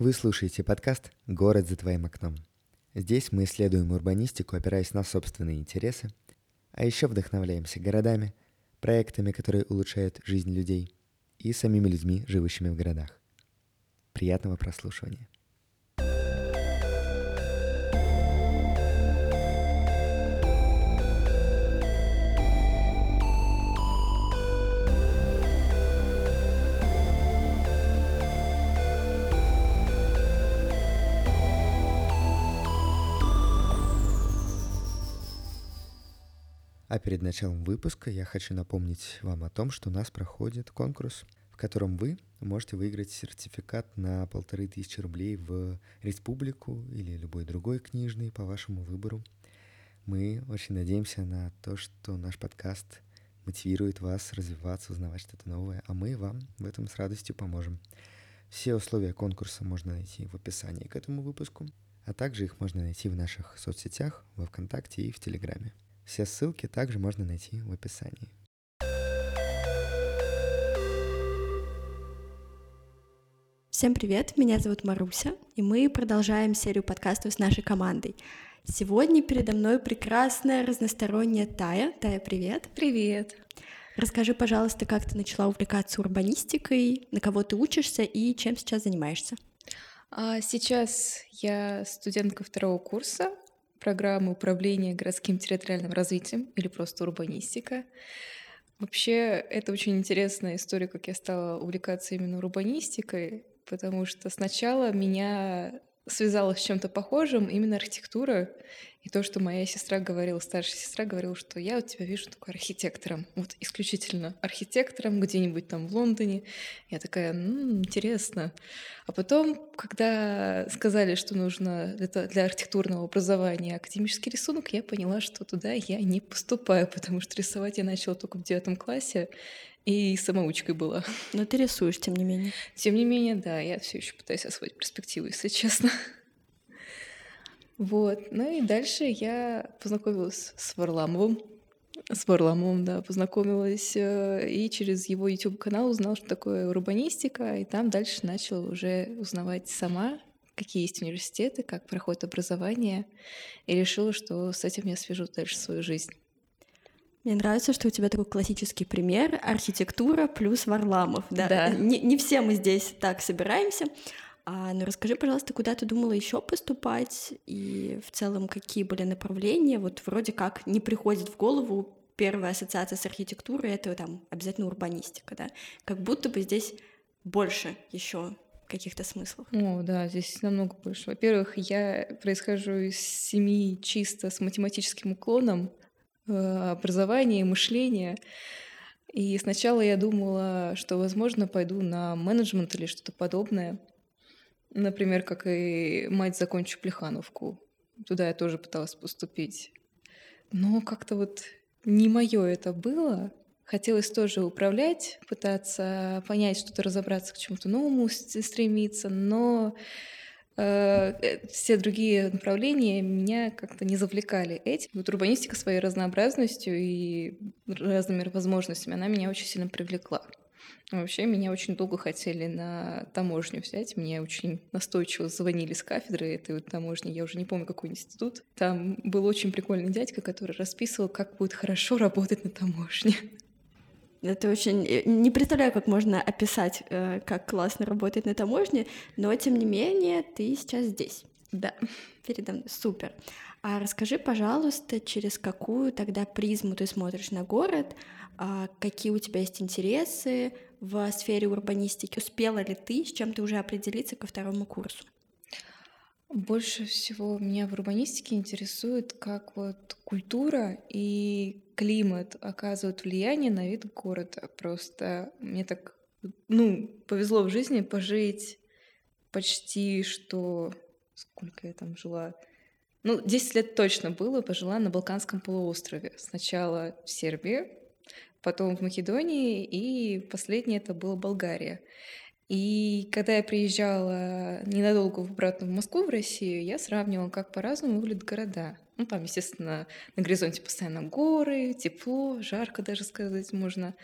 Вы слушаете подкаст «Город за твоим окном». Здесь мы исследуем урбанистику, опираясь на собственные интересы, а еще вдохновляемся городами, проектами, которые улучшают жизнь людей, и самими людьми, живущими в городах. Приятного прослушивания. А перед началом выпуска я хочу напомнить вам о том, что у нас проходит конкурс, в котором вы можете выиграть сертификат на полторы тысячи рублей в республику или любой другой книжный по вашему выбору. Мы очень надеемся на то, что наш подкаст мотивирует вас развиваться, узнавать что-то новое, а мы вам в этом с радостью поможем. Все условия конкурса можно найти в описании к этому выпуску, а также их можно найти в наших соцсетях, во Вконтакте и в Телеграме. Все ссылки также можно найти в описании. Всем привет, меня зовут Маруся, и мы продолжаем серию подкастов с нашей командой. Сегодня передо мной прекрасная разносторонняя Тая. Тая, привет. Привет. Расскажи, пожалуйста, как ты начала увлекаться урбанистикой, на кого ты учишься и чем сейчас занимаешься? А сейчас я студентка второго курса программы управления городским территориальным развитием или просто урбанистика. Вообще, это очень интересная история, как я стала увлекаться именно урбанистикой, потому что сначала меня связалась с чем-то похожим, именно архитектура. И то, что моя сестра говорила, старшая сестра говорила, что я вот тебя вижу такой архитектором, вот исключительно архитектором где-нибудь там в Лондоне. Я такая, ну, интересно. А потом, когда сказали, что нужно для, для архитектурного образования академический рисунок, я поняла, что туда я не поступаю, потому что рисовать я начала только в девятом классе, и самоучкой была. Но ты рисуешь, тем не менее. Тем не менее, да, я все еще пытаюсь освоить перспективу, если честно. Вот. Ну и дальше я познакомилась с Варламовым. С Варламовым, да, познакомилась. Э, и через его YouTube-канал узнала, что такое урбанистика. И там дальше начала уже узнавать сама, какие есть университеты, как проходит образование. И решила, что с этим я свяжу дальше свою жизнь. Мне нравится, что у тебя такой классический пример архитектура плюс Варламов. Да. да. Не, не все мы здесь так собираемся. А, ну расскажи, пожалуйста, куда ты думала еще поступать и в целом какие были направления? Вот вроде как не приходит в голову первая ассоциация с архитектурой это там обязательно урбанистика, да? Как будто бы здесь больше еще каких-то смыслов. О, да, здесь намного больше. Во-первых, я происхожу из семьи чисто с математическим уклоном, Э, образование, мышление. И сначала я думала, что, возможно, пойду на менеджмент или что-то подобное. Например, как и мать закончу Плехановку. Туда я тоже пыталась поступить. Но как-то вот не мое это было. Хотелось тоже управлять, пытаться понять что-то, разобраться к чему-то новому, стремиться, но Э, э, все другие направления меня как-то не завлекали этим. Вот урбанистика своей разнообразностью и разными возможностями, она меня очень сильно привлекла. Вообще, меня очень долго хотели на таможню взять. Мне очень настойчиво звонили с кафедры этой вот таможни. Я уже не помню, какой институт. Там был очень прикольный дядька, который расписывал, как будет хорошо работать на таможне. Это очень... Э, не представляю, как можно описать, э, как классно работает на таможне, но, тем не менее, ты сейчас здесь. Да. Передо мной. Супер. А расскажи, пожалуйста, через какую тогда призму ты смотришь на город, какие у тебя есть интересы в сфере урбанистики, успела ли ты, с чем ты уже определиться ко второму курсу? Больше всего меня в урбанистике интересует, как вот культура и климат оказывают влияние на вид города. Просто мне так, ну, повезло в жизни пожить почти что... Сколько я там жила? Ну, 10 лет точно было, пожила на Балканском полуострове. Сначала в Сербии, потом в Македонии, и последнее это была Болгария. И когда я приезжала ненадолго обратно в Москву, в Россию, я сравнивала, как по-разному выглядят города. Ну, там, естественно, на горизонте постоянно горы, тепло, жарко даже сказать можно.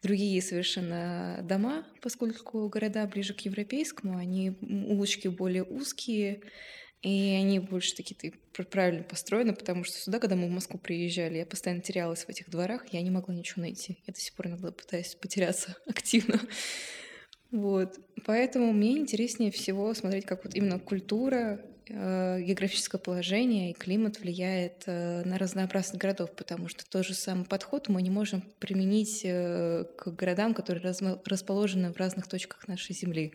Другие совершенно дома, поскольку города ближе к европейскому, они улочки более узкие, и они больше такие правильно построены, потому что сюда, когда мы в Москву приезжали, я постоянно терялась в этих дворах, я не могла ничего найти. Я до сих пор иногда пытаюсь потеряться активно. Вот. Поэтому мне интереснее всего смотреть, как вот именно культура, э, географическое положение и климат влияет э, на разнообразность городов, потому что тот же самый подход мы не можем применить э, к городам, которые расположены в разных точках нашей Земли.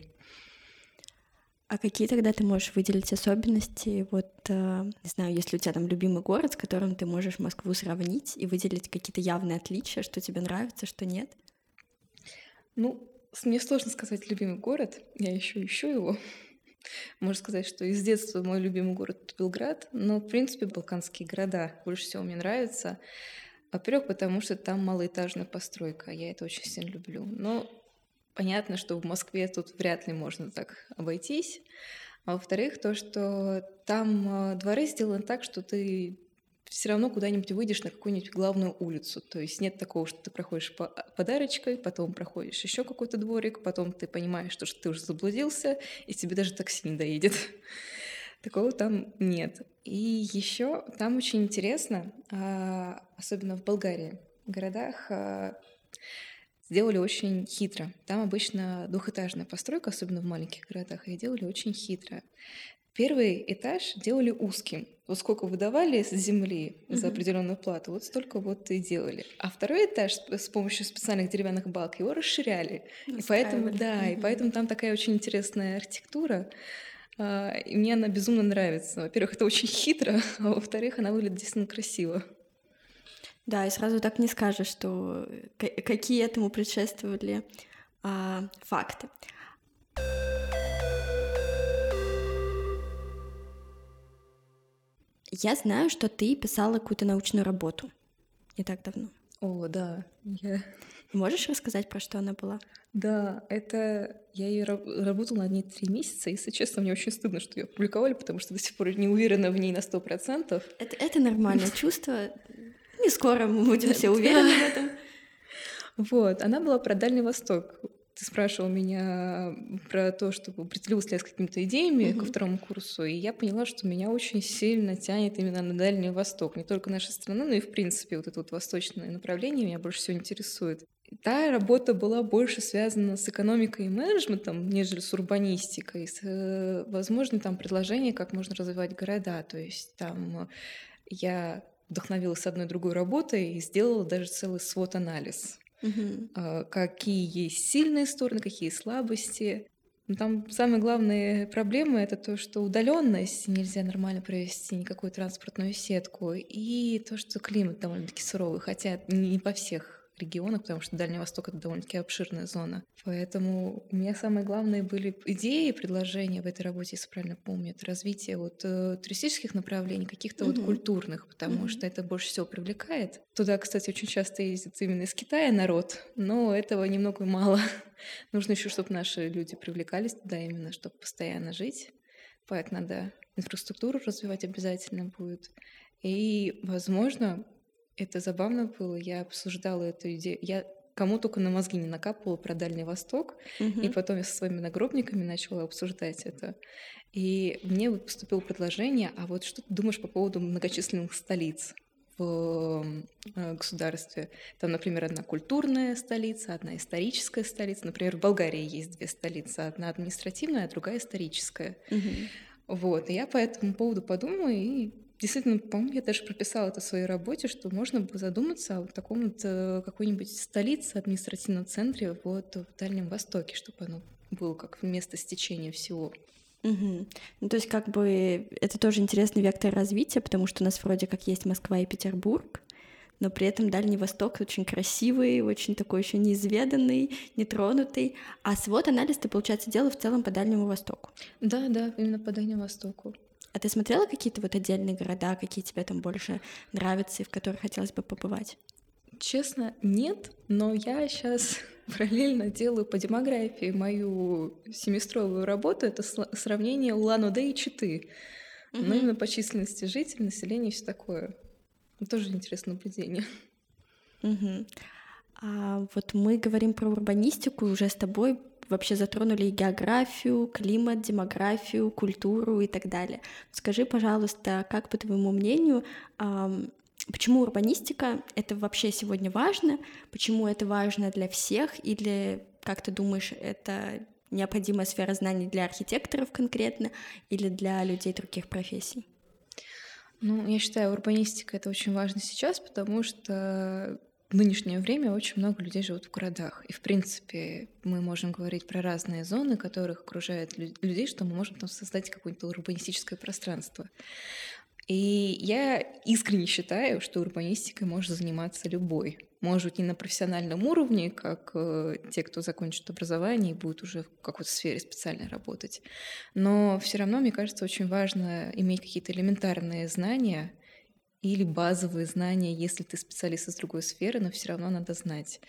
А какие тогда ты можешь выделить особенности? Вот, не знаю, если у тебя там любимый город, с которым ты можешь Москву сравнить и выделить какие-то явные отличия, что тебе нравится, что нет? Ну, мне сложно сказать любимый город, я еще ищу его. Можно сказать, что из детства мой любимый город Белград, но, в принципе, балканские города больше всего мне нравятся. Во-первых, потому что там малоэтажная постройка, я это очень сильно люблю. Но понятно, что в Москве тут вряд ли можно так обойтись. А во-вторых, то, что там а, дворы сделаны так, что ты все равно куда-нибудь выйдешь на какую-нибудь главную улицу. То есть нет такого, что ты проходишь по подарочкой, потом проходишь еще какой-то дворик, потом ты понимаешь, что ты уже заблудился, и тебе даже такси не доедет. Такого там нет. И еще там очень интересно, а, особенно в Болгарии, в городах а, сделали очень хитро. Там обычно двухэтажная постройка, особенно в маленьких городах, их делали очень хитро. Первый этаж делали узким. Вот сколько выдавали с земли за определенную плату, вот столько вот и делали. А второй этаж с помощью специальных деревянных балок его расширяли. И поэтому, да, и поэтому там такая очень интересная архитектура. А, и мне она безумно нравится. Во-первых, это очень хитро, а во-вторых, она выглядит действительно красиво. Да, и сразу так не скажешь, что какие этому предшествовали а, факты. Я знаю, что ты писала какую-то научную работу не так давно. О, да. Я... Можешь рассказать, про что она была? Да, это я ее работала на ней три месяца, и, если честно, мне очень стыдно, что ее опубликовали, потому что до сих пор не уверена в ней на сто процентов. Это, это нормальное чувство. Не скоро мы будем все уверены в этом. Вот, она была про Дальний Восток. Ты спрашивал меня про то, чтобы определилась ли я с какими-то идеями угу. ко второму курсу, и я поняла, что меня очень сильно тянет именно на Дальний Восток. Не только наша страна, но и, в принципе, вот это вот восточное направление меня больше всего интересует. Та работа была больше связана с экономикой и менеджментом, нежели с урбанистикой, с э, возможным там предложением, как можно развивать города. То есть там я вдохновилась одной другой работой и сделала даже целый свод-анализ Угу. Какие есть сильные стороны, какие слабости. Но там самые главные проблемы это то, что удаленность нельзя нормально провести никакую транспортную сетку, и то, что климат довольно-таки суровый, хотя не по всех регионах, потому что Дальний Восток — это довольно-таки обширная зона. Поэтому у меня самые главные были идеи предложения в этой работе, если правильно помню, это развитие вот э, туристических направлений, каких-то mm-hmm. вот культурных, потому mm-hmm. что это больше всего привлекает. Туда, кстати, очень часто ездит именно из Китая народ, но этого немного мало. Нужно еще, чтобы наши люди привлекались туда именно, чтобы постоянно жить. Поэтому надо инфраструктуру развивать обязательно будет. И, возможно, это забавно было. Я обсуждала эту идею. Я кому только на мозги не накапывала про Дальний Восток, угу. и потом я со своими нагробниками начала обсуждать это. И мне поступило предложение, а вот что ты думаешь по поводу многочисленных столиц в э, государстве? Там, например, одна культурная столица, одна историческая столица. Например, в Болгарии есть две столицы, одна административная, а другая историческая. Угу. Вот, и я по этому поводу подумала и Действительно, по-моему, я даже прописала это в своей работе, что можно бы задуматься о таком вот э, какой-нибудь столице, административном центре вот в Дальнем Востоке, чтобы оно было как место стечения всего. Угу. Ну, то есть, как бы это тоже интересный вектор развития, потому что у нас вроде как есть Москва и Петербург, но при этом Дальний Восток очень красивый, очень такой еще неизведанный, нетронутый. А свод анализ ты, получается, делал в целом по Дальнему Востоку. Да, да, именно по Дальнему Востоку. А ты смотрела какие-то вот отдельные города, какие тебе там больше нравятся и в которых хотелось бы побывать? Честно, нет, но я сейчас параллельно делаю по демографии мою семестровую работу. Это сравнение Улан-Удэ и Читы. Угу. Но именно по численности жителей, населения и все такое. Тоже интересное наблюдение. Угу. А вот мы говорим про урбанистику, уже с тобой вообще затронули географию, климат, демографию, культуру и так далее. Скажи, пожалуйста, как по твоему мнению, почему урбанистика — это вообще сегодня важно, почему это важно для всех, или, как ты думаешь, это необходимая сфера знаний для архитекторов конкретно или для людей других профессий? Ну, я считаю, урбанистика — это очень важно сейчас, потому что в нынешнее время очень много людей живут в городах. И, в принципе, мы можем говорить про разные зоны, которых окружают людей, что мы можем там создать какое-то урбанистическое пространство. И я искренне считаю, что урбанистикой может заниматься любой. Может быть, не на профессиональном уровне, как э, те, кто закончит образование и будет уже в какой-то сфере специально работать. Но все равно, мне кажется, очень важно иметь какие-то элементарные знания или базовые знания, если ты специалист из другой сферы, но все равно надо знать.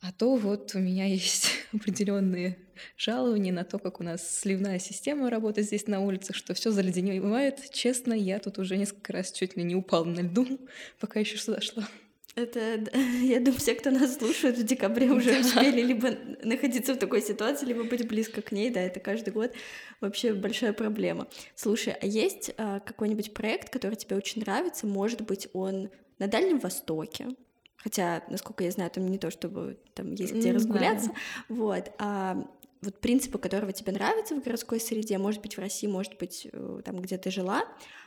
А то вот у меня есть определенные жалования на то, как у нас сливная система работает здесь на улицах, что все заледеневает. Честно, я тут уже несколько раз чуть ли не упал на льду, пока еще сюда шла. Это, я думаю, все, кто нас слушает в декабре, уже успели либо находиться в такой ситуации, либо быть близко к ней, да, это каждый год вообще большая проблема. Слушай, а есть а, какой-нибудь проект, который тебе очень нравится? Может быть, он на Дальнем Востоке, Хотя, насколько я знаю, там не то, чтобы там есть где разгуляться. Вот. А вот принципы, которого тебе нравятся в городской среде, может быть, в России, может быть, э, там, где ты жила,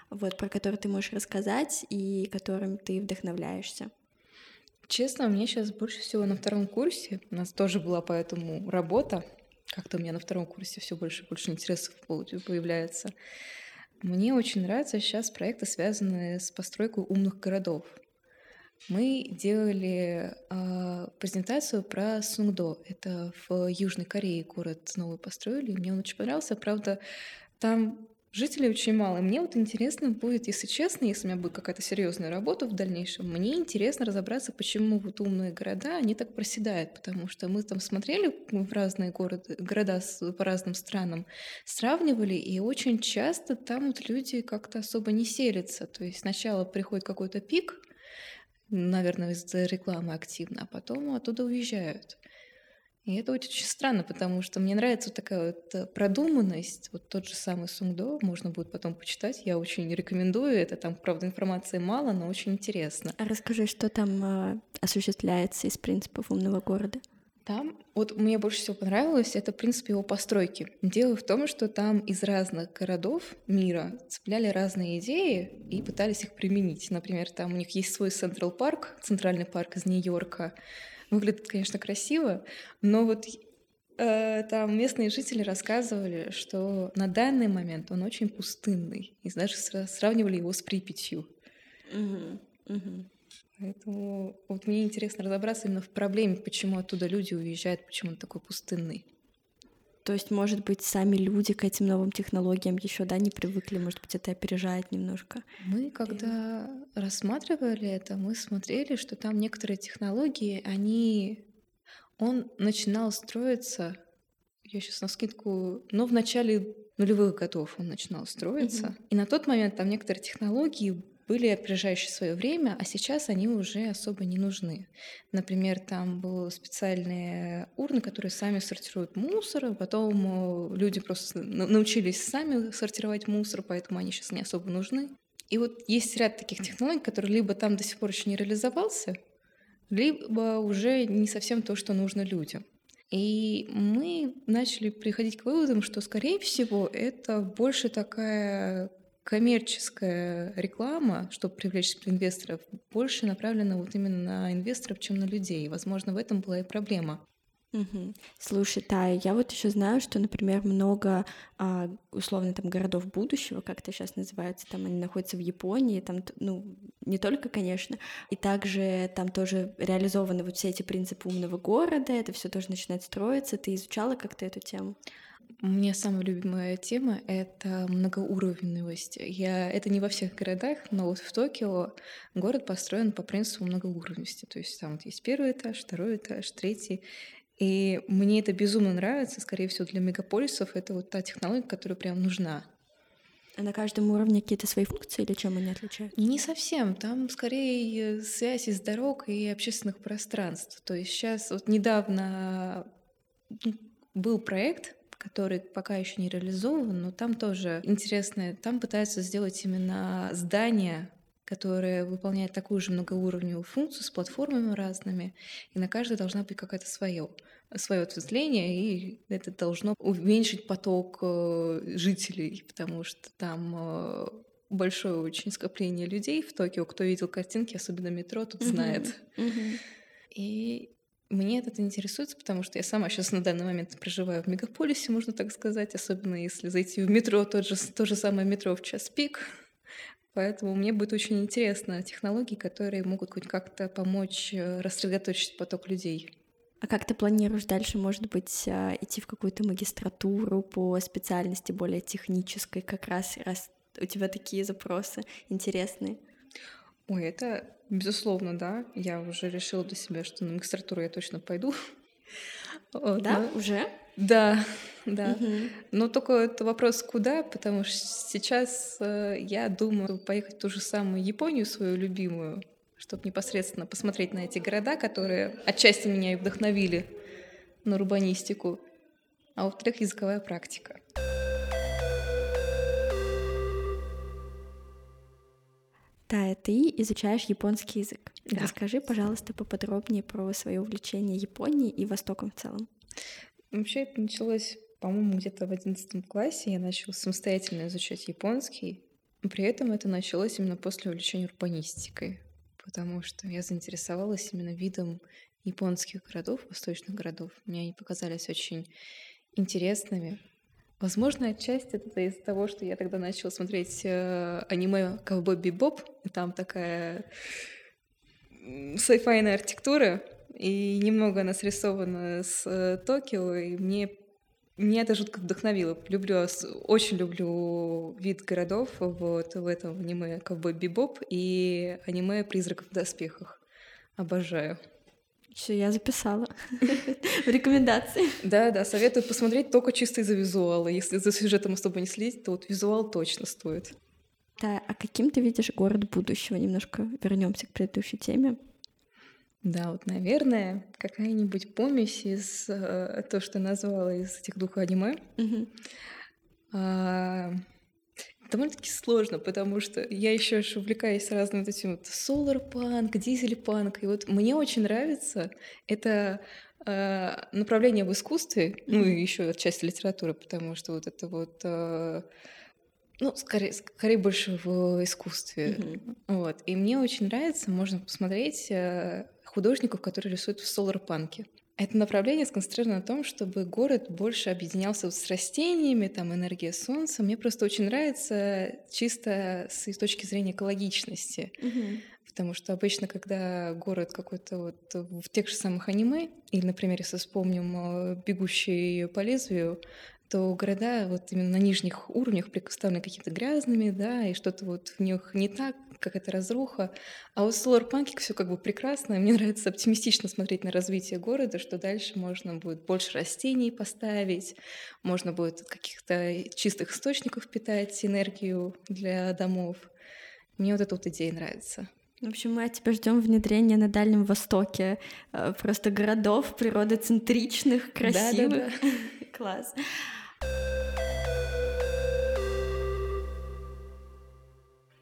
вот, про которые ты можешь рассказать и которым ты вдохновляешься. Честно, мне сейчас больше всего на втором курсе, у нас тоже была поэтому работа, как-то у меня на втором курсе все больше и больше интересов появляется. Мне очень нравятся сейчас проекты, связанные с постройкой умных городов мы делали э, презентацию про Сунгдо. Это в Южной Корее город новый построили. Мне он очень понравился. Правда, там жителей очень мало. мне вот интересно будет, если честно, если у меня будет какая-то серьезная работа в дальнейшем, мне интересно разобраться, почему вот умные города, они так проседают. Потому что мы там смотрели в разные города, города по разным странам, сравнивали, и очень часто там вот люди как-то особо не селятся. То есть сначала приходит какой-то пик, наверное, из-за рекламы активно, а потом оттуда уезжают. И это очень странно, потому что мне нравится вот такая вот э, продуманность. Вот тот же самый Сунгдо, можно будет потом почитать. Я очень рекомендую. Это там, правда, информации мало, но очень интересно. А расскажи, что там э, осуществляется из принципов умного города? Там, вот мне больше всего понравилось, это, в принципе, его постройки. Дело в том, что там из разных городов мира цепляли разные идеи и пытались их применить. Например, там у них есть свой Централ парк, центральный парк из Нью-Йорка. Выглядит, конечно, красиво, но вот э, там местные жители рассказывали, что на данный момент он очень пустынный, и даже сравнивали его с Припятью. Угу, угу. Поэтому вот мне интересно разобраться именно в проблеме, почему оттуда люди уезжают, почему он такой пустынный. То есть, может быть, сами люди к этим новым технологиям еще, да, не привыкли, может быть, это опережает немножко. Мы, когда и... рассматривали это, мы смотрели, что там некоторые технологии, они... Он начинал строиться, я сейчас на скидку, но в начале нулевых годов он начинал строиться. Угу. И на тот момент там некоторые технологии были опережающие свое время, а сейчас они уже особо не нужны. Например, там были специальные урны, которые сами сортируют мусор, а потом э, люди просто научились сами сортировать мусор, поэтому они сейчас не особо нужны. И вот есть ряд таких технологий, которые либо там до сих пор еще не реализовался, либо уже не совсем то, что нужно людям. И мы начали приходить к выводам, что, скорее всего, это больше такая коммерческая реклама, чтобы привлечь инвесторов, больше направлена вот именно на инвесторов, чем на людей. Возможно, в этом была и проблема. Угу. Слушай, Тая, я вот еще знаю, что, например, много а, условно там городов будущего, как это сейчас называется, там они находятся в Японии, там, ну, не только, конечно, и также там тоже реализованы вот все эти принципы умного города, это все тоже начинает строиться. Ты изучала как-то эту тему? Меня самая любимая тема — это многоуровневость. Я... Это не во всех городах, но вот в Токио город построен по принципу многоуровневости. То есть там вот есть первый этаж, второй этаж, третий. И мне это безумно нравится. Скорее всего, для мегаполисов это вот та технология, которая прям нужна. А на каждом уровне какие-то свои функции или чем они отличаются? Не совсем. Там скорее связь из дорог и общественных пространств. То есть сейчас вот недавно был проект, который пока еще не реализован, но там тоже интересно. Там пытаются сделать именно здание которая выполняет такую же многоуровневую функцию с платформами разными, и на каждой должна быть какая-то свое, свое ответвление, и это должно уменьшить поток э, жителей, потому что там э, большое очень скопление людей в Токио. Кто видел картинки, особенно метро, тут знает. И мне это интересуется, потому что я сама сейчас на данный момент проживаю в мегаполисе, можно так сказать, особенно если зайти в метро, тот же, то же самое метро в час пик, Поэтому мне будет очень интересно технологии, которые могут хоть как-то помочь э, рассредоточить поток людей. А как ты планируешь дальше, может быть, а, идти в какую-то магистратуру по специальности более технической, как раз раз у тебя такие запросы интересные? Ой, это безусловно, да. Я уже решила для себя, что на магистратуру я точно пойду. Да, но... уже? Да, да. Угу. Но только это вопрос куда, потому что сейчас э, я думаю поехать в ту же самую Японию, свою любимую, чтобы непосредственно посмотреть на эти города, которые отчасти меня и вдохновили на урбанистику, а во-вторых, языковая практика. Тая, ты изучаешь японский язык. Да. Расскажи, пожалуйста, поподробнее про свое увлечение Японией и Востоком в целом. Вообще это началось, по-моему, где-то в одиннадцатом классе. Я начала самостоятельно изучать японский. При этом это началось именно после увлечения урбанистикой, потому что я заинтересовалась именно видом японских городов, восточных городов. Мне они показались очень интересными. Возможно, отчасти это из-за того, что я тогда начала смотреть э, аниме «Ковбой Бибоп», и там такая сайфайная архитектура, и немного она срисована с э, Токио, и мне меня это жутко вдохновило. Люблю, очень люблю вид городов вот в этом аниме «Ковбой Бибоп» и аниме «Призраков в доспехах». Обожаю. Все, я записала в рекомендации. Да, да, советую посмотреть только чисто из-за визуала. Если за сюжетом особо не следить, то вот визуал точно стоит. Да, а каким ты видишь город будущего? Немножко вернемся к предыдущей теме. Да, вот, наверное, какая-нибудь помесь из э, то, что назвала из этих двух аниме. Угу. А, довольно-таки сложно, потому что я еще увлекаюсь разными вот этим вот солар-панк, дизель-панк. И вот мне очень нравится это э, направление в искусстве, ну и еще часть литературы, потому что вот это вот э, ну, скорее, скорее больше в искусстве. Mm-hmm. Вот. И мне очень нравится, можно посмотреть э, художников, которые рисуют в солар-панке. Это направление сконцентрировано на том, чтобы город больше объединялся с растениями, там энергия солнца. Мне просто очень нравится чисто с точки зрения экологичности. Угу. Потому что обычно, когда город какой-то вот в тех же самых аниме, или, например, если вспомним э, «Бегущий по лезвию», то города вот именно на нижних уровнях представлены какими-то грязными, да, и что-то вот в них не так, какая-то разруха. А вот в Solar Pancake все как бы прекрасно. Мне нравится оптимистично смотреть на развитие города, что дальше можно будет больше растений поставить, можно будет каких-то чистых источников питать энергию для домов. Мне вот эта вот идея нравится. В общем, мы от тебя ждем внедрения на Дальнем Востоке э, просто городов природоцентричных, красивых. Да, да, да. Класс.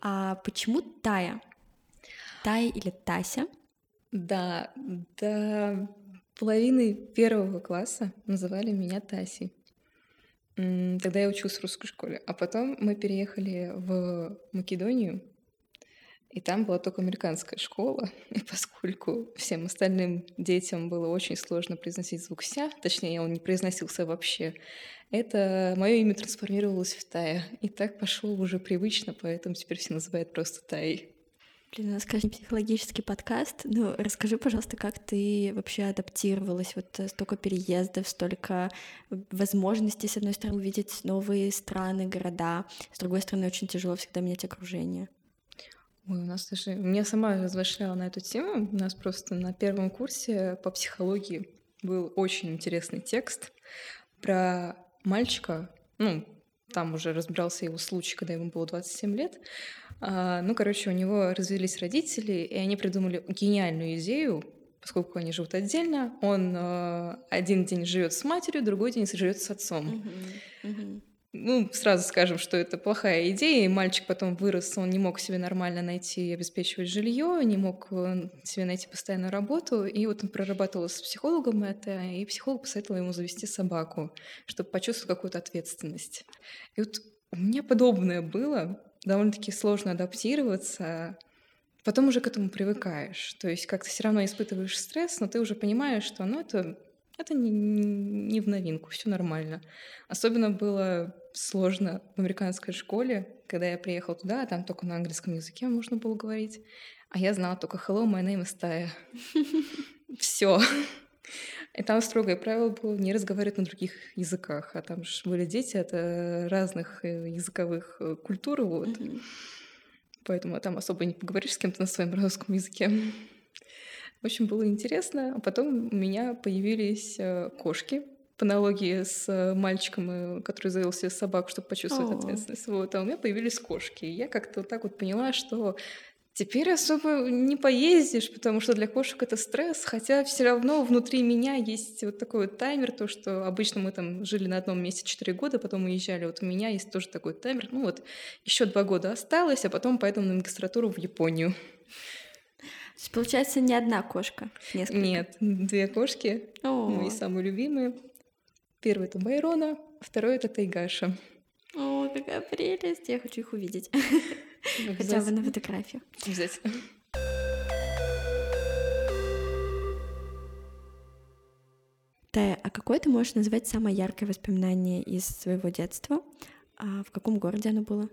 А почему Тая? Тая или Тася? Да, до половины первого класса называли меня Тасей. Тогда я училась в русской школе. А потом мы переехали в Македонию, и там была только американская школа, и поскольку всем остальным детям было очень сложно произносить звук «ся», точнее, он не произносился вообще, это мое имя трансформировалось в Тая. И так пошло уже привычно, поэтому теперь все называют просто Тай. Блин, у нас, конечно, психологический подкаст. Ну, расскажи, пожалуйста, как ты вообще адаптировалась? Вот э, столько переездов, столько возможностей, с одной стороны, увидеть новые страны, города, с другой стороны, очень тяжело всегда менять окружение. Ой, у нас даже... Я сама размышляла на эту тему. У нас просто на первом курсе по психологии был очень интересный текст про мальчика, ну, там уже разбирался его случай, когда ему было 27 лет. А, ну, короче, у него развелись родители, и они придумали гениальную идею, поскольку они живут отдельно. Он э, один день живет с матерью, другой день живет с отцом. Мгм, мгм. Ну, сразу скажем, что это плохая идея, и мальчик потом вырос, он не мог себе нормально найти и обеспечивать жилье, не мог э, себе найти постоянную работу, и вот он прорабатывал с психологом это, и психолог посоветовал ему завести собаку, чтобы почувствовать какую-то ответственность. И вот у меня подобное было, довольно-таки сложно адаптироваться, потом уже к этому привыкаешь, то есть как-то все равно испытываешь стресс, но ты уже понимаешь, что ну, это это не, не в новинку, все нормально. Особенно было сложно в американской школе, когда я приехала туда, а там только на английском языке можно было говорить. А я знала только hello, my name is Taya. Все. И там строгое правило было не разговаривать на других языках. А там же были дети от э, разных э, языковых э, культур. Вот. Поэтому там особо не поговоришь с кем-то на своем русском языке. В общем, было интересно. А потом у меня появились э, кошки по аналогии с э, мальчиком, э, который завел себе собаку, чтобы почувствовать О. ответственность. Вот. А у меня появились кошки. И я как-то вот так вот поняла, что теперь особо не поездишь, потому что для кошек это стресс, хотя все равно внутри меня есть вот такой вот таймер, то, что обычно мы там жили на одном месте 4 года, потом уезжали. Вот у меня есть тоже такой таймер. Ну вот еще два года осталось, а потом поеду на магистратуру в Японию. То есть, получается, не одна кошка, несколько. Нет, две кошки, О, мои самые любимые. Первый это Байрона, второй это Тайгаша. о, какая прелесть, я хочу их увидеть. Хотя бы на фотографию. Обязательно. Тая, а какое ты можешь назвать самое яркое воспоминание из своего детства? А в каком городе оно было?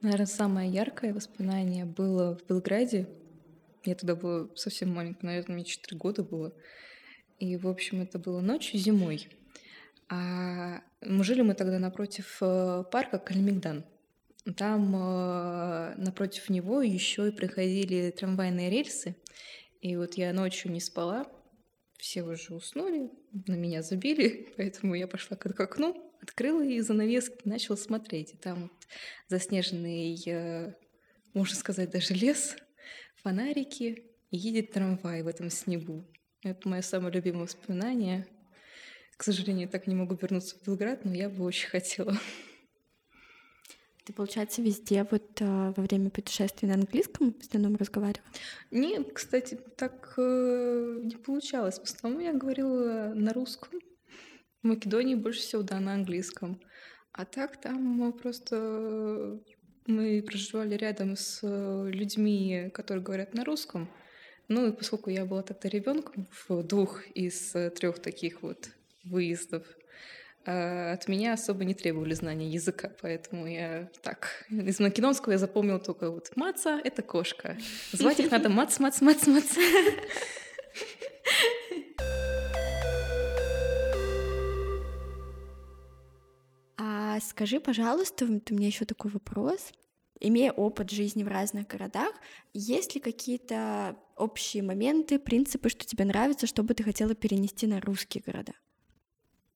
Наверное, самое яркое воспоминание было в Белграде. Я тогда была совсем маленькая, наверное, мне 4 года было. И, в общем, это было ночью зимой. А мы жили мы тогда напротив э, парка Кальмигдан. Там э, напротив него еще и проходили трамвайные рельсы. И вот я ночью не спала, все уже уснули, на меня забили, поэтому я пошла к, окну, открыла и занавески начала смотреть. И там вот заснеженный, э, можно сказать, даже лес, фонарики, и едет трамвай в этом снегу. Это мое самое любимое воспоминание. К сожалению, так не могу вернуться в Белград, но я бы очень хотела. Ты, получается, везде вот а, во время путешествий на английском в основном разговаривала? Нет, кстати, так э, не получалось. В основном я говорила на русском. В Македонии больше всего, да, на английском. А так там просто мы проживали рядом с э, людьми, которые говорят на русском. Ну и поскольку я была тогда ребенком в двух из трех таких вот выездов, э, от меня особо не требовали знания языка, поэтому я так... Из македонского я запомнила только вот «маца» — это кошка. Звать их надо «мац, мац, мац, мац». А скажи, пожалуйста, у меня еще такой вопрос. Имея опыт жизни в разных городах, есть ли какие-то общие моменты, принципы, что тебе нравится, что бы ты хотела перенести на русские города?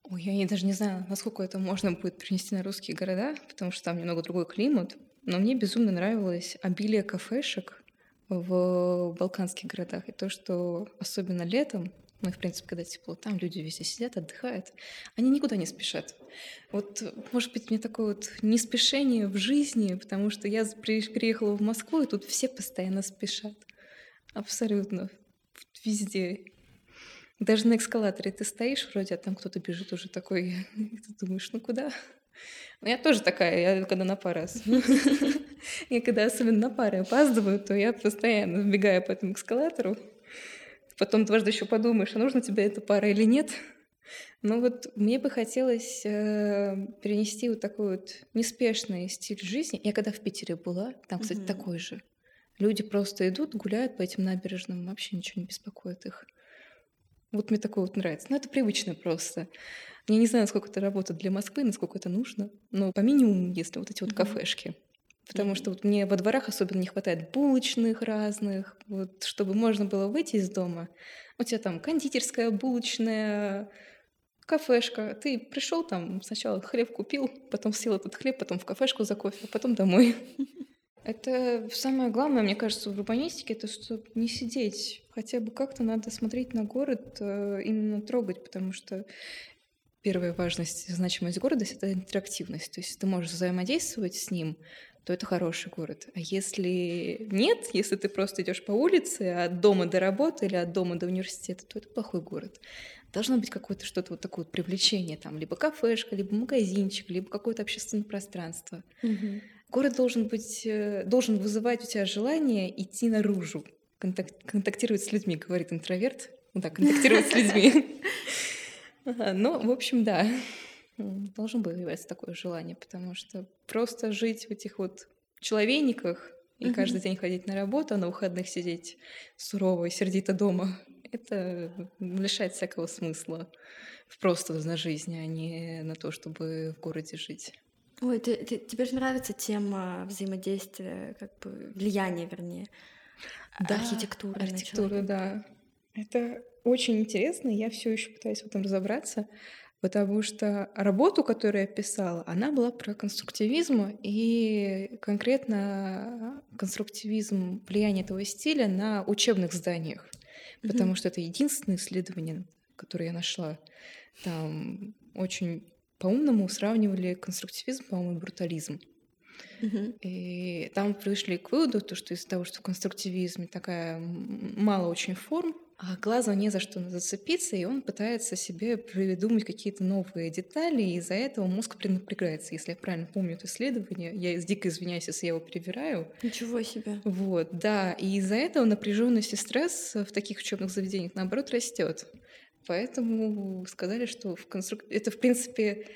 Ой, я даже не знаю, насколько это можно будет перенести на русские города, потому что там немного другой климат. Но мне безумно нравилось обилие кафешек в балканских городах. И то, что особенно летом, ну и в принципе, когда тепло, там люди везде сидят, отдыхают, они никуда не спешат. Вот, может быть, мне такое вот неспешение в жизни, потому что я при- приехала в Москву, и тут все постоянно спешат. Абсолютно. Везде. Даже на эскалаторе ты стоишь вроде, а там кто-то бежит уже такой, и ты думаешь, ну куда? Ну, я тоже такая, я когда на пары Я когда особенно на пары опаздываю, то я постоянно вбегаю по этому эскалатору. Потом дважды еще подумаешь, а нужно тебе эта пара или нет. Но вот мне бы хотелось э, перенести вот такой вот неспешный стиль жизни. Я когда в Питере была, там, кстати, Мгм. такой же. Люди просто идут, гуляют по этим набережным, вообще ничего не беспокоит их. Вот мне такое вот нравится. Ну, это привычно просто. Я не знаю, насколько это работает для Москвы, насколько это нужно, но по минимуму, если вот эти вот Мгм. кафешки. Потому Мгм. что вот мне во дворах особенно не хватает булочных разных, вот, чтобы можно было выйти из дома. У тебя там кондитерская, булочная, кафешка. Ты пришел там, сначала хлеб купил, потом съел этот хлеб, потом в кафешку за кофе, а потом домой. Это самое главное, мне кажется, в урбанистике, это чтобы не сидеть. Хотя бы как-то надо смотреть на город, э, именно трогать, потому что первая важность, значимость города — это интерактивность. То есть ты можешь взаимодействовать с ним, то это хороший город. А если нет, если ты просто идешь по улице от дома до работы или от дома до университета, то это плохой город. Должно быть какое-то что-то вот такое вот привлечение, там, либо кафешка, либо магазинчик, либо какое-то общественное пространство. Мгм. Город должен быть, э, должен вызывать у тебя желание идти наружу, контак- контактировать с людьми, говорит интроверт. Ну да, контактировать с людьми. Ну, в общем, да, должно появиться такое желание, потому что просто жить в этих вот человейниках и каждый Мгм. день ходить на работу, а на выходных сидеть сурово и сердито дома, это лишает всякого смысла в просто на жизнь, а не на то, чтобы в городе жить. Ой, ты- ты- тебе же нравится тема взаимодействия, как бы влияния, вернее, Да, архитектуры архитектура, да. Это очень интересно, я все еще пытаюсь в этом разобраться, потому что работу, которую я писала, она была про конструктивизм и конкретно конструктивизм, влияние этого стиля на учебных зданиях, потому Мгм. что это единственное исследование, которое я нашла. Там очень по-умному сравнивали конструктивизм, по-моему, и брутализм. И там пришли к выводу, то, что из-за того, что в конструктивизме такая мало очень форм, а глазу не за что зацепиться, и он пытается себе придумать какие-то новые детали, и из-за этого мозг преднапрягается. Если я правильно помню это исследование, я дико извиняюсь, если я его перевираю. Ничего себе. Вот, да, и из-за этого напряженность и стресс в таких учебных заведениях, наоборот, растет. Поэтому сказали, что в конструк... это, в принципе,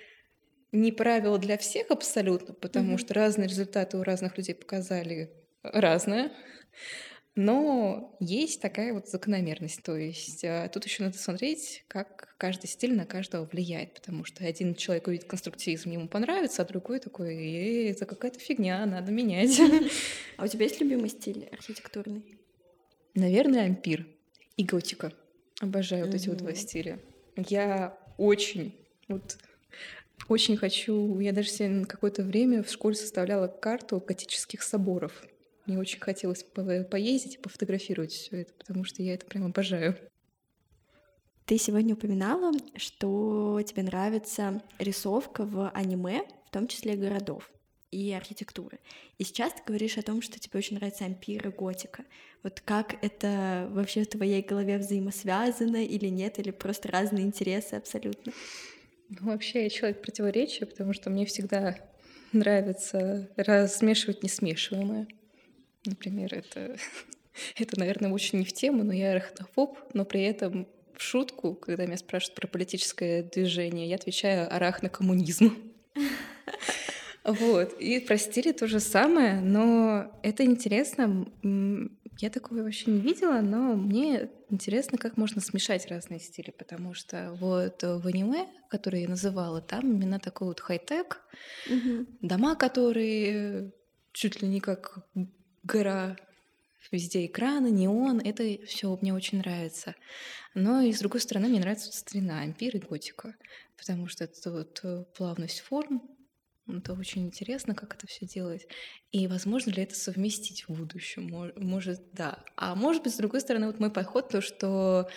не правило для всех абсолютно, потому Мгм. что разные результаты у разных людей показали разное. Но есть такая вот закономерность. То есть а, тут еще надо смотреть, как каждый стиль на каждого влияет. Потому что один человек увидит конструктивизм, ему понравится, а другой такой, «Эй, это какая-то фигня, надо менять. А у тебя есть любимый стиль архитектурный? Наверное, ампир и готика. Обожаю вот эти вот два стиля. Я очень, вот, очень хочу... Я даже себе на какое-то время в школе составляла карту готических соборов. Мне очень хотелось по- поездить и пофотографировать все это, потому что я это прям обожаю. Ты сегодня упоминала, что тебе нравится рисовка в аниме, в том числе городов и архитектуры. И сейчас ты говоришь о том, что тебе очень нравится ампир готика. Вот как это вообще в твоей голове взаимосвязано или нет, или просто разные интересы абсолютно? Ну, вообще я человек противоречия, потому что мне всегда нравится раз- смешивать несмешиваемое. Например, это, это, наверное, очень не в тему, но я арахнофоб, но при этом в шутку, когда меня спрашивают про политическое движение, я отвечаю арахнокоммунизм. Вот. И про стили то же самое, но это интересно. Я такого вообще не видела, но мне интересно, как можно смешать разные стили, потому что вот в аниме, которые я называла, там именно такой вот хай-тек, Мгм. дома, которые чуть ли не как гора, везде экраны, неон, это все мне очень нравится. Но и с другой стороны, мне нравится старина, ампир и готика, потому что это вот плавность форм, это очень интересно, как это все делать. И возможно ли это совместить в будущем? Мо- Может, да. А может быть, с другой стороны, вот мой подход, то, что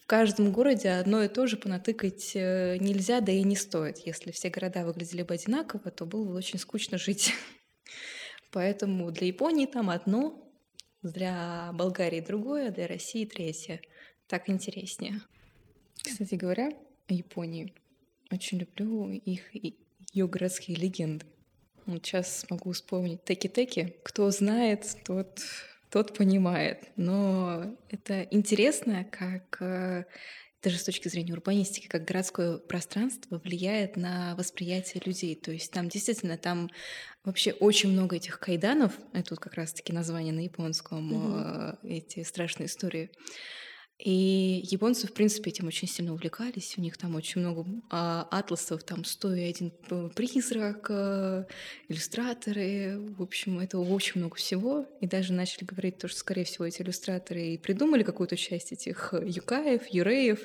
в каждом городе одно и то же понатыкать э, нельзя, да и не стоит. Если все города выглядели бы одинаково, то было бы очень скучно жить. Поэтому для Японии там одно, для Болгарии другое, для России третье. Так интереснее. Кстати говоря, о Японии. Очень люблю их ее городские легенды. Вот сейчас могу вспомнить теки-теки. Кто знает, тот, тот понимает. Но это интересно, как э, даже с точки зрения урбанистики, как городское пространство влияет на восприятие людей. То есть там действительно там вообще очень много этих кайданов. Это вот как раз-таки название на японском, э, эти страшные истории. И японцы, в принципе, этим очень сильно увлекались. У них там очень много а, атласов, там «Сто и один п- призрак», э, иллюстраторы. В общем, этого очень много всего. И даже начали говорить то, что, скорее всего, эти иллюстраторы и придумали какую-то часть этих э, юкаев, юреев.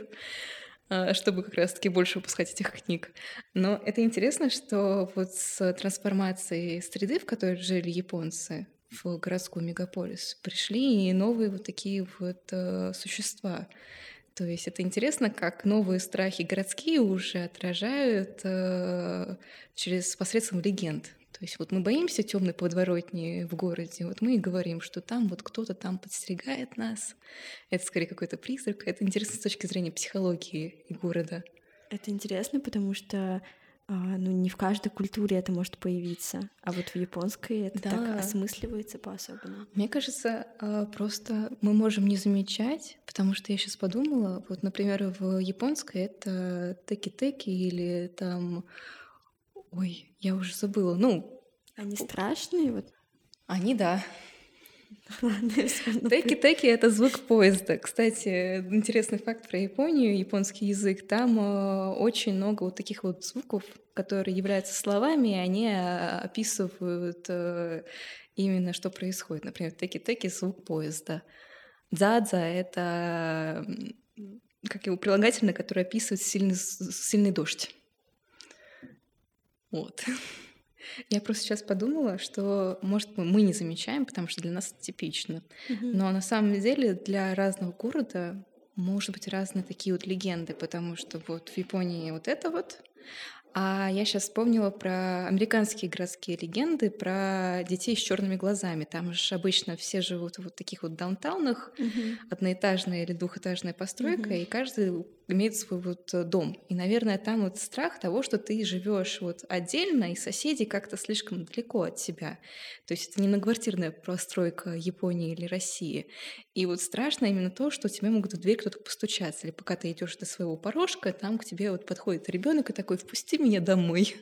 а, чтобы как раз-таки больше выпускать этих книг. Но это интересно, что вот с трансформацией среды, в которой жили японцы, в городской мегаполис, пришли и новые вот такие вот э, существа. То есть это интересно, как новые страхи городские уже отражают э, через посредством легенд. То есть вот мы боимся темной подворотни в городе, вот мы и говорим, что там вот кто-то там подстерегает нас. Это скорее какой-то призрак. Это интересно с точки зрения психологии города. Это интересно, потому что ну, не в каждой культуре это может появиться, а вот в японской это да. так осмысливается по-особенному. Мне кажется, а, просто мы можем не замечать, потому что я сейчас подумала, вот, например, в японской это теки-теки или там Ой, я уже забыла. Ну, они страшные, вот. Они, да. Теки-теки — это звук поезда. Кстати, интересный факт про Японию, японский язык. Там э, очень много вот таких вот звуков, которые являются словами, и они э, описывают э, именно, что происходит. Например, теки-теки — звук поезда. Дзадза — это как его прилагательное, которое описывает сильный, сильный дождь. Вот. Я просто сейчас подумала, что, может, мы не замечаем, потому что для нас это типично. Но на самом деле для разного города может быть разные такие вот легенды, потому что вот в Японии вот это вот, а я сейчас вспомнила про американские городские легенды, про детей с черными глазами. Там же обычно все живут в вот таких вот даунтаунах, uh-huh. одноэтажная или двухэтажная постройка, uh-huh. и каждый имеет свой вот э, дом. И, наверное, там вот страх того, что ты живешь вот отдельно, и соседи как-то слишком далеко от тебя. То есть это не многоквартирная постройка Японии или России. И вот страшно именно то, что тебе могут в дверь кто-то постучаться, или пока ты идешь до своего порожка, там к тебе вот подходит ребенок и такой «впусти меня домой».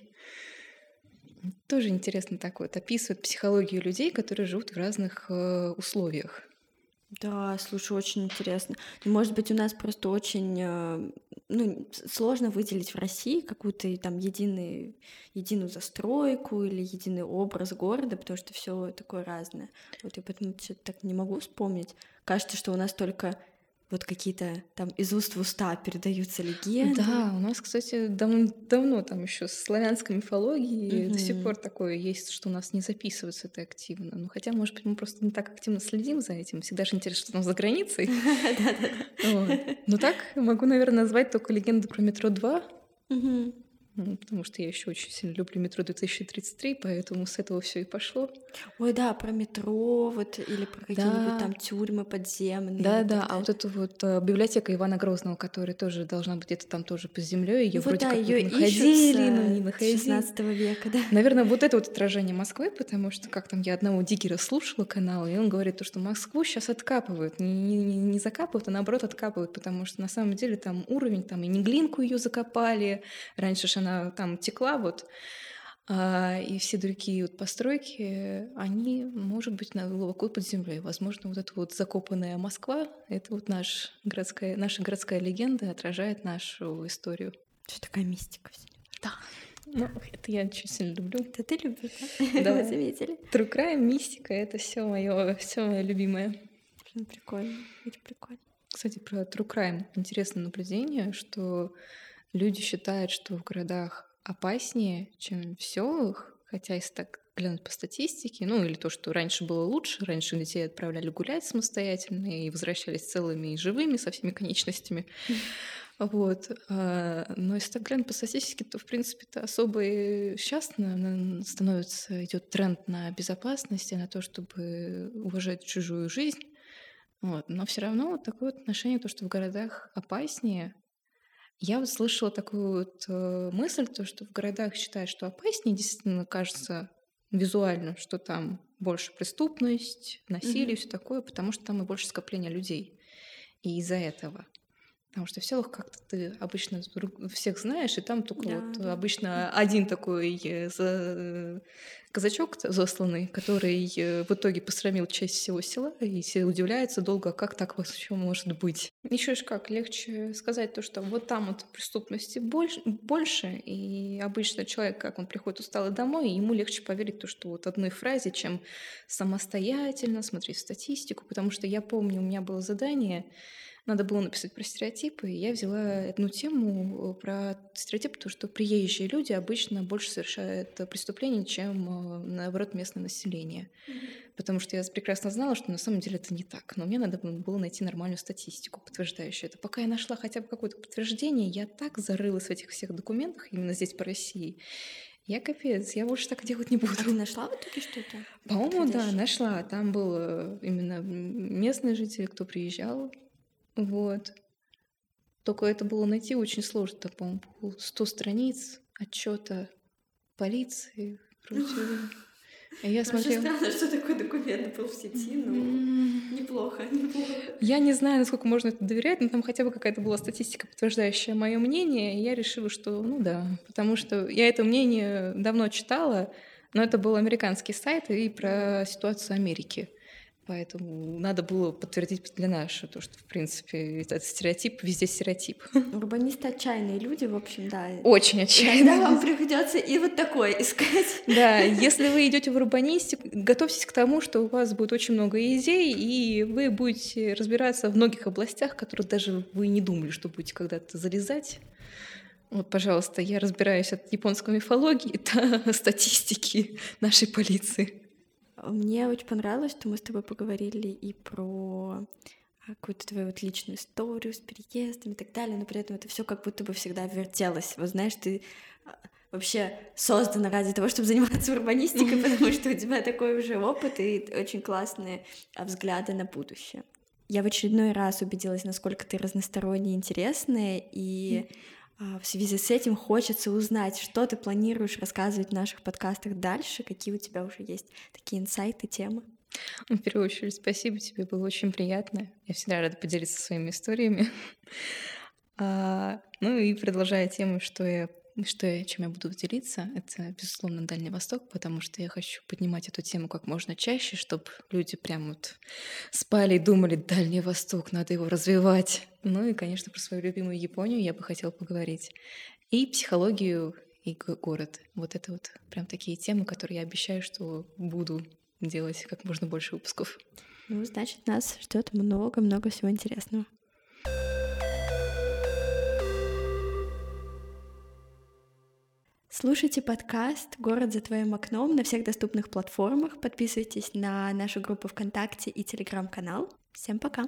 Тоже интересно так вот описывает психологию людей, которые живут в разных э, условиях. Да, слушай, очень интересно. Ну, может быть, у нас просто очень э, ну, сложно выделить в России какую-то там единый, единую застройку или единый образ города, потому что все такое разное. Вот я поэтому так не могу вспомнить. Кажется, что у нас только вот какие-то там из уст в уста передаются легенды. Да, у нас, кстати, дав- давно там еще с славянской мифологией mm-hmm. до сих пор такое есть, что у нас не записывается это активно. Ну, хотя, может быть, мы просто не так активно следим за этим. Всегда же интересно, что там за границей. Ну так, могу, наверное, назвать только легенду про метро 2. Ну, потому что я еще очень сильно люблю метро 2033, поэтому с этого все и пошло. Ой, да, про метро, вот или про какие-нибудь да. там тюрьмы подземные. Да, да. А вот эту вот э, библиотека Ивана Грозного, которая тоже должна быть где-то там тоже под землей, ее вот вроде да, как ее находили, но не находили. 16 века, да. Наверное, вот это вот отражение Москвы, потому что как там я одного диггера слушала канал, и он говорит то, что Москву сейчас откапывают, не, не, не закапывают, а наоборот откапывают, потому что на самом деле там уровень, там и не глинку ее закопали, раньше же она она там текла вот, а, и все другие вот постройки, они, может быть, на глубоко под землей. Возможно, вот эта вот закопанная Москва, это вот наш городская, наша городская легенда отражает нашу историю. Что такая мистика Да. Ну, это я очень сильно люблю. Это ты любишь, да? Да. Вы заметили? True crime, мистика — это все мое, все мое любимое. Прикольно, очень прикольно. Кстати, про true crime интересное наблюдение, что Люди считают, что в городах опаснее, чем в селах, хотя если так глянуть по статистике, ну или то, что раньше было лучше, раньше детей отправляли гулять самостоятельно и возвращались целыми и живыми со всеми конечностями. Вот. А, но если так глянуть по статистике, то, в принципе, это особо и сейчас становится, идет тренд на безопасность и на то, чтобы уважать чужую жизнь. Вот. Но все равно вот такое отношение, то, что в городах опаснее, я вот слышала такую вот э, мысль, то, что в городах считают, что опаснее, действительно кажется визуально, что там больше преступность, насилие, mm-hmm. все такое, потому что там и больше скопления людей. И из-за этого. Потому что в селах как-то ты обычно всех знаешь, и там только да, вот обычно один такой э, за... казачок засланный, который э, в итоге посрамил часть всего села, и все удивляются долго, как так вообще может быть. Еще ж как, легче сказать то, что вот там вот преступности больше, больше, и обычно человек, как он приходит усталый домой, ему легче поверить то, что вот одной фразе, чем самостоятельно смотреть статистику, потому что я помню, у меня было задание, надо было написать про стереотипы, и я взяла одну тему э, про стереотипы, потому что приезжие люди обычно больше совершают преступлений, чем, э, наоборот, местное население. Потому что я прекрасно знала, что на самом деле это не так. Но мне надо было найти нормальную статистику, подтверждающую это. Пока я нашла хотя бы какое-то подтверждение, я так зарылась в этих всех документах, именно здесь, по России, я капец, я больше так делать не буду. А ты нашла в итоге что-то? По-моему, да, нашла. Там был э, именно местные жители, кто приезжал. Вот. Только это было найти очень сложно. Там, по-моему, 100 страниц отчета полиции против я смотрела... Очень странно, что такой документ был в сети, но неплохо, неплохо. Я не знаю, насколько можно это доверять, но там хотя бы какая-то была статистика, подтверждающая мое мнение, и я решила, что ну да, потому что я это мнение давно читала, но это был американский сайт и про ситуацию Америки. Поэтому надо было подтвердить для нас, то, что, в принципе, этот стереотип, везде стереотип. Урбанисты отчаянные люди, в общем, да. Очень отчаянные. Иногда вам придется и вот такое искать. Да, если вы идете в урбанистику, готовьтесь к тому, что у вас будет очень много идей, и вы будете разбираться в многих областях, которые даже вы не думали, что будете когда-то залезать. Вот, пожалуйста, я разбираюсь от японской мифологии до статистики нашей полиции. Мне очень понравилось, что мы с тобой поговорили и про а, какую-то твою вот личную историю с переездом и так далее, но при этом это все как будто бы всегда вертелось. Вот знаешь, ты а, вообще создана ради того, чтобы заниматься урбанистикой, потому что у тебя такой уже опыт и очень классные а, взгляды на будущее. Я в очередной раз убедилась, насколько ты разносторонне интересная, и а, в связи с этим хочется узнать, что ты планируешь рассказывать в наших подкастах дальше, какие у тебя уже есть такие инсайты, темы. Ну, в первую очередь, спасибо тебе, было очень приятно. Я всегда рада поделиться своими историями. А, ну и продолжая тему, что я что я, чем я буду делиться, это, безусловно, Дальний Восток, потому что я хочу поднимать эту тему как можно чаще, чтобы люди прям вот спали и думали, Дальний Восток, надо его развивать. Ну и, конечно, про свою любимую Японию я бы хотела поговорить. И психологию, и город. Вот это вот прям такие темы, которые я обещаю, что буду делать как можно больше выпусков. Ну, значит, нас ждет много-много всего интересного. Слушайте подкаст «Город за твоим окном» на всех доступных платформах. Подписывайтесь на нашу группу ВКонтакте и Телеграм-канал. Всем пока!